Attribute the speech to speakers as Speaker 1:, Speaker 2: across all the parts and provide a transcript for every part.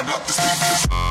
Speaker 1: tearing up the speakers.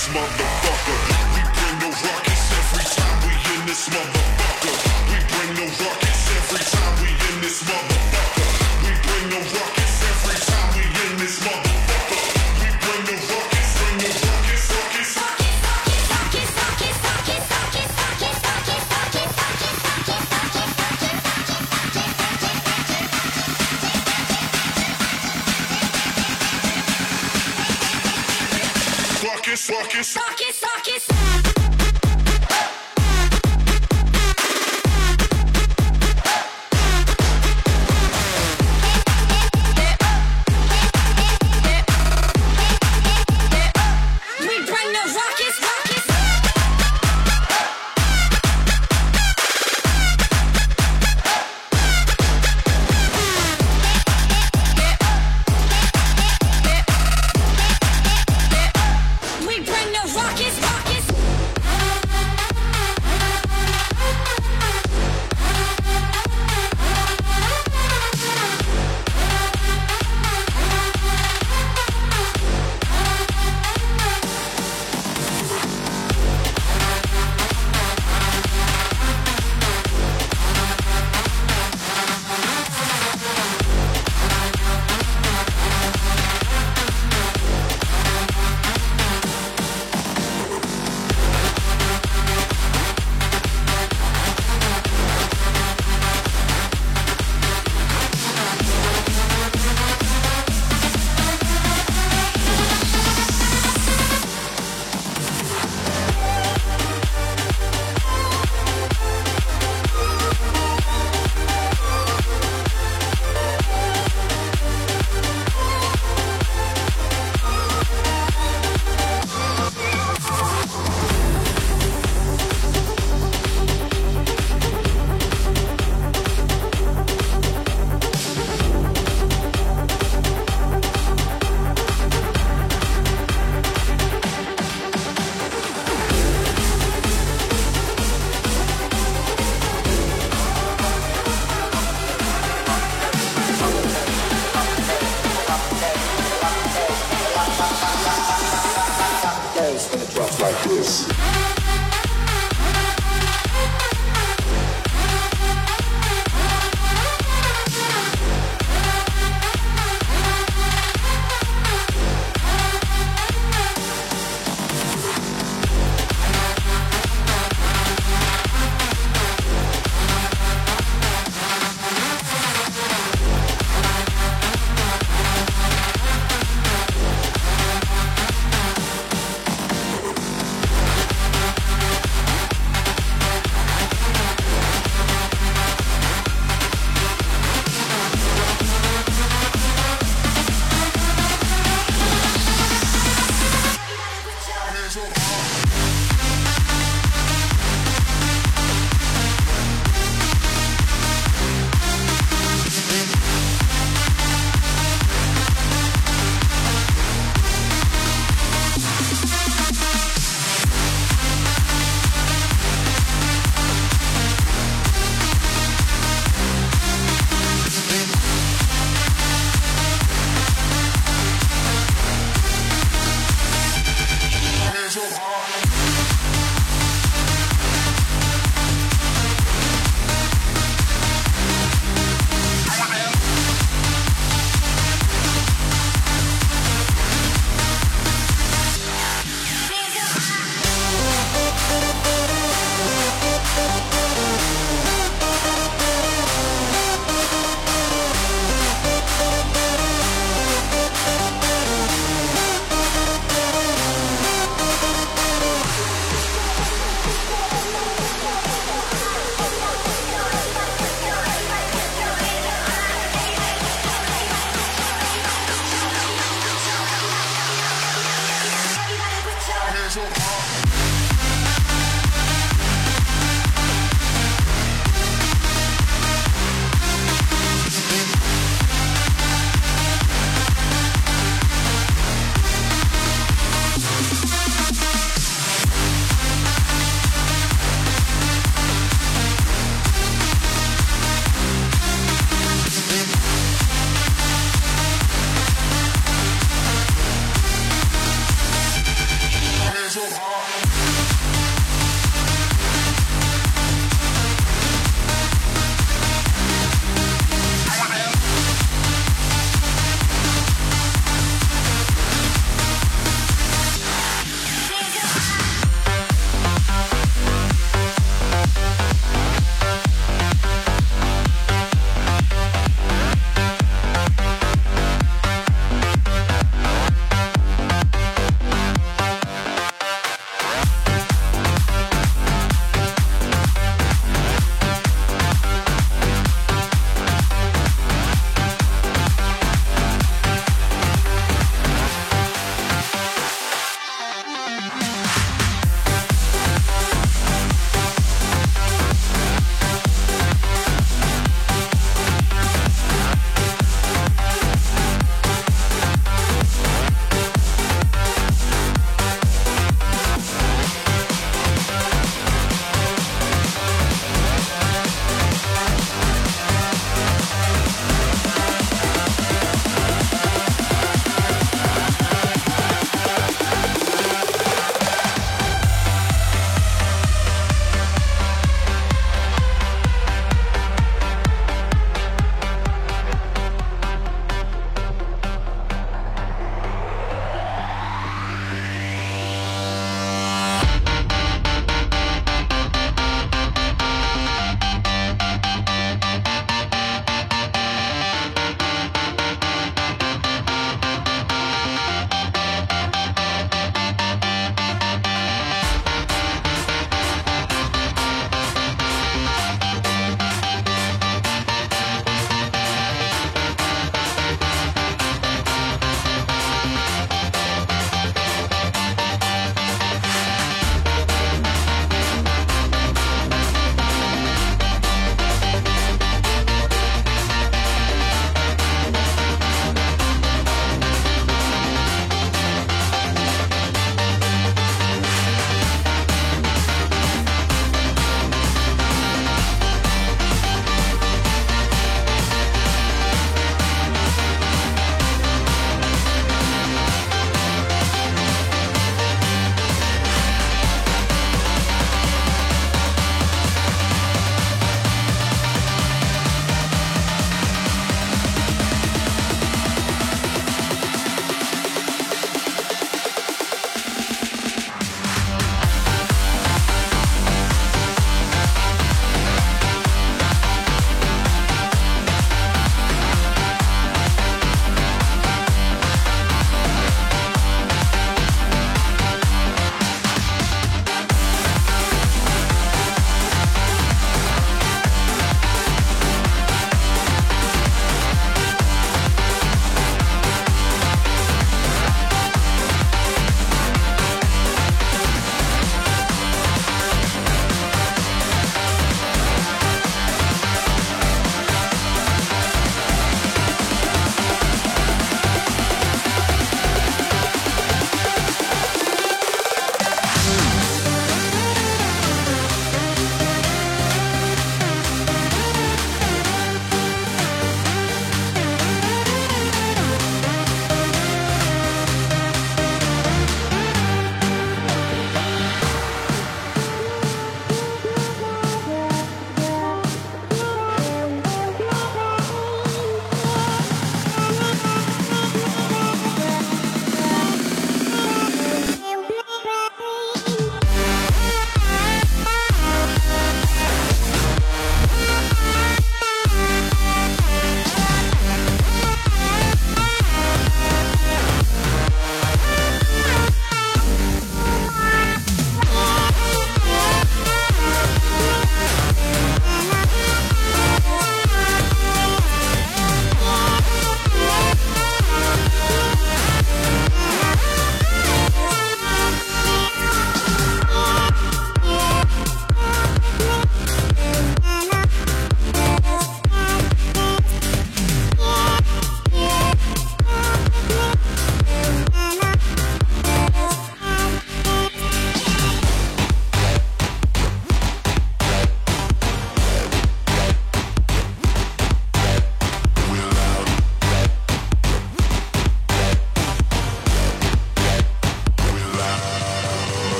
Speaker 1: This motherfucker.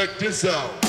Speaker 2: Check this out.